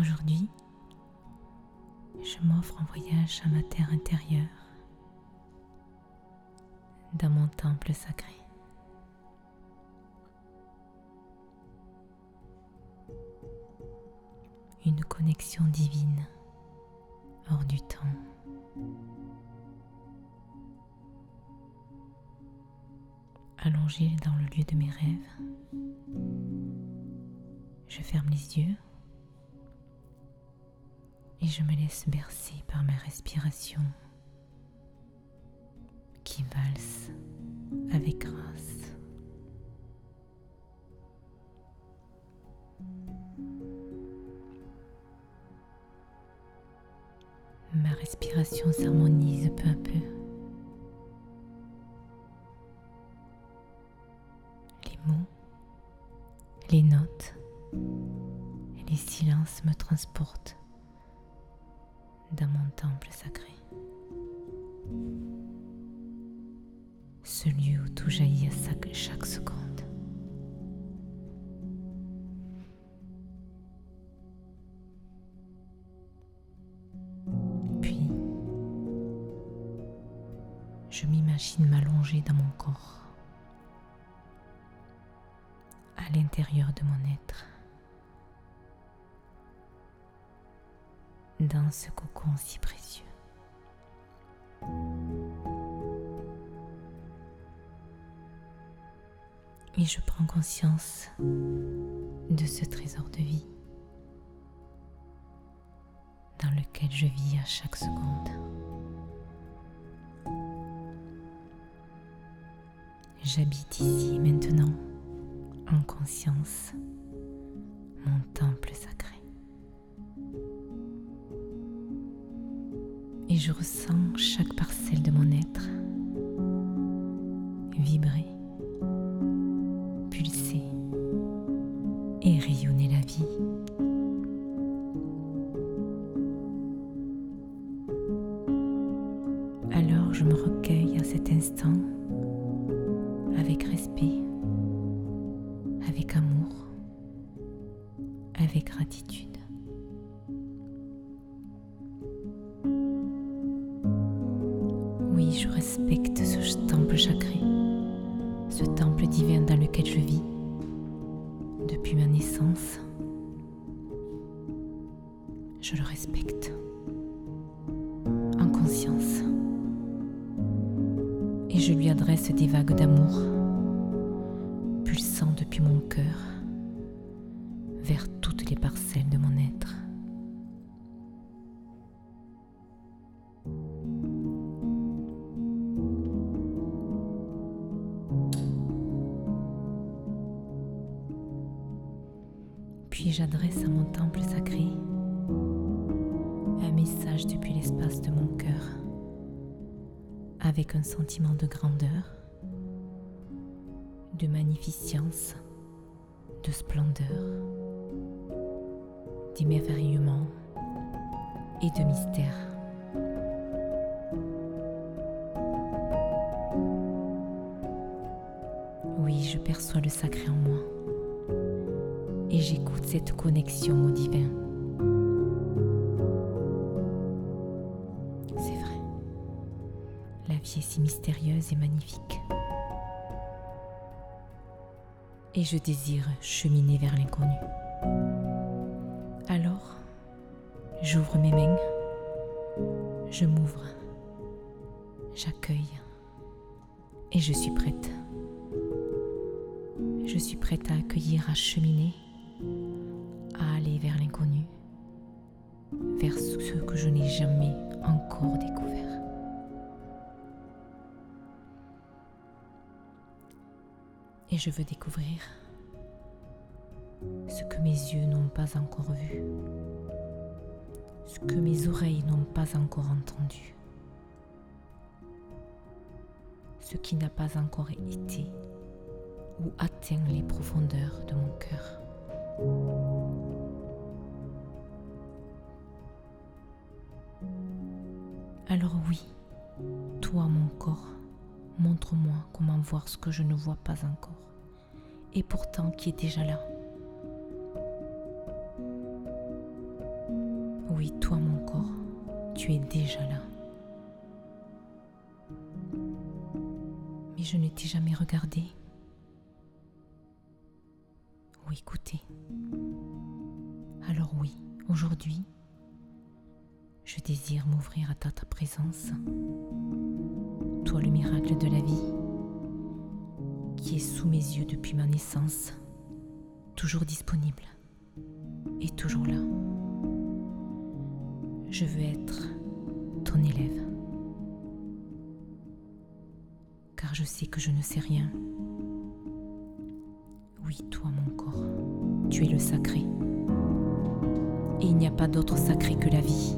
Aujourd'hui, je m'offre un voyage à ma terre intérieure, dans mon temple sacré. Une connexion divine hors du temps. Allongé dans le lieu de mes rêves, je ferme les yeux et je me laisse bercer par ma respiration qui valse avec grâce. Ma respiration s'harmonise peu à peu. Les mots, les notes et les silences me transportent dans mon temple sacré. Ce lieu où tout jaillit à chaque seconde. Puis, je m'imagine m'allonger dans mon corps, à l'intérieur de mon être. Dans ce cocon si précieux. Et je prends conscience de ce trésor de vie dans lequel je vis à chaque seconde. J'habite ici maintenant en conscience mon temple sacré. Je ressens chaque parcelle de mon Je le respecte en conscience et je lui adresse des vagues d'amour pulsant depuis mon cœur vers toutes les parcelles de mon être. Puis j'adresse à mon temple sacré de mon cœur avec un sentiment de grandeur, de magnificence, de splendeur, d'émerveillement et de mystère. Oui, je perçois le sacré en moi et j'écoute cette connexion au divin. Si mystérieuse et magnifique. Et je désire cheminer vers l'inconnu. Alors, j'ouvre mes mains, je m'ouvre, j'accueille et je suis prête. Je suis prête à accueillir, à cheminer à aller vers l'inconnu, vers ce que je n'ai jamais encore découvert. Et je veux découvrir ce que mes yeux n'ont pas encore vu, ce que mes oreilles n'ont pas encore entendu, ce qui n'a pas encore été ou atteint les profondeurs de mon cœur. Alors oui, toi mon corps, montre-moi comment voir ce que je ne vois pas encore, et pourtant qui est déjà là? Oui, toi, mon corps, tu es déjà là. Mais je ne t'ai jamais regardé ou écouté. Alors oui, aujourd'hui, je désire m'ouvrir à ta, ta présence. Toi, le miracle de la vie, qui est sous mes yeux depuis ma naissance, toujours disponible et toujours là. Je veux être ton élève, car je sais que je ne sais rien. Oui, toi, mon corps, tu es le sacré. Et il n'y a pas d'autre sacré que la vie.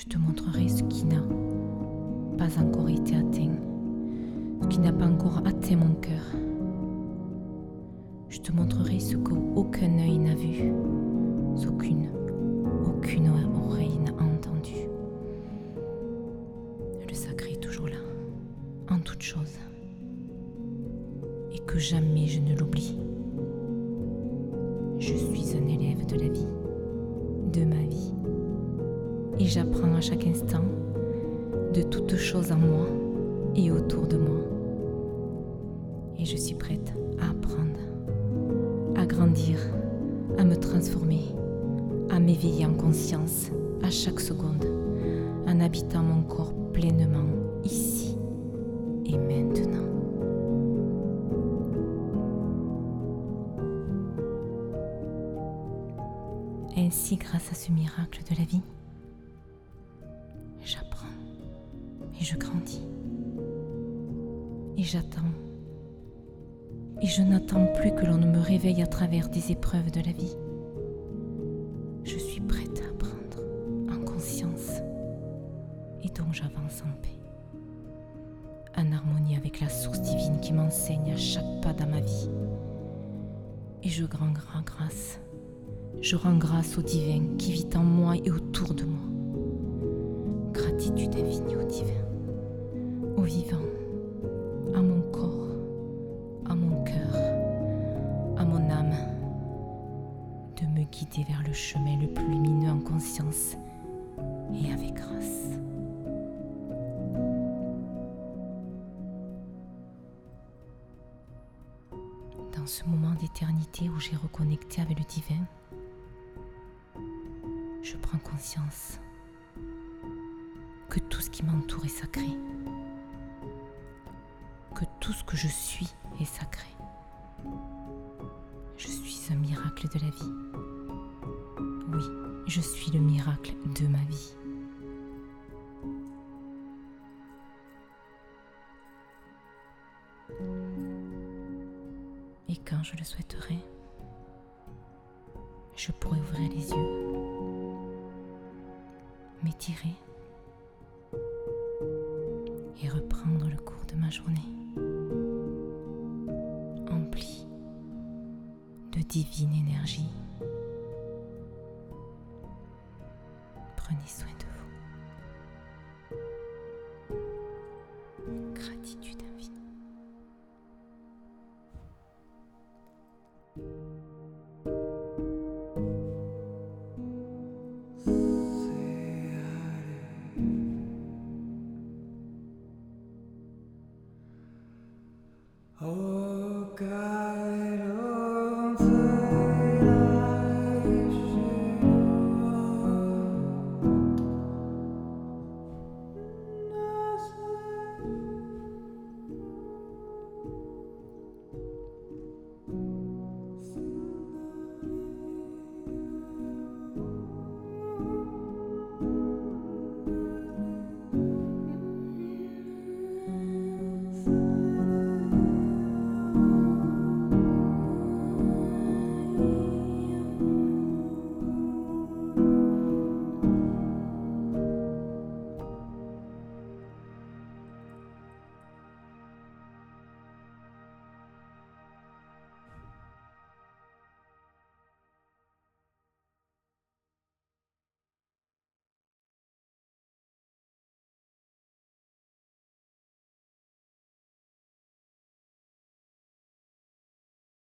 Je te montrerai ce qui n'a pas encore été atteint, ce qui n'a pas encore atteint mon cœur. Je te montrerai ce qu'aucun œil n'a vu, aucune oreille n'a entendu. Le sacré est toujours là, en toute chose, et que jamais je ne l'oublie. Je suis un élève de la vie, de ma vie et j'apprends à chaque instant de toutes choses en moi et autour de moi. Et je suis prête à apprendre, à grandir, à me transformer, à m'éveiller en conscience à chaque seconde, en habitant mon corps pleinement ici et maintenant. Ainsi, grâce à ce miracle de la vie, et je grandis. Et j'attends. Et je n'attends plus que l'on ne me réveille à travers des épreuves de la vie. Je suis prête à apprendre en conscience et donc j'avance en paix. En harmonie avec la source divine qui m'enseigne à chaque pas dans ma vie. Et je rends grâce. Je rends grâce au divin qui vit en moi et autour de moi gratitude infinie au divin, vivant, à mon corps, à mon cœur, à mon âme, de me guider vers le chemin le plus lumineux en conscience et avec grâce. Dans ce moment d'éternité où j'ai reconnecté avec le divin, je prends conscience que tout ce qui m'entoure est sacré, tout ce que je suis est sacré. Je suis un miracle de la vie. Oui, je suis le miracle de ma vie. Et quand je le souhaiterai, je pourrai ouvrir les yeux, m'étirer et reprendre le cours de ma journée, divine énergie.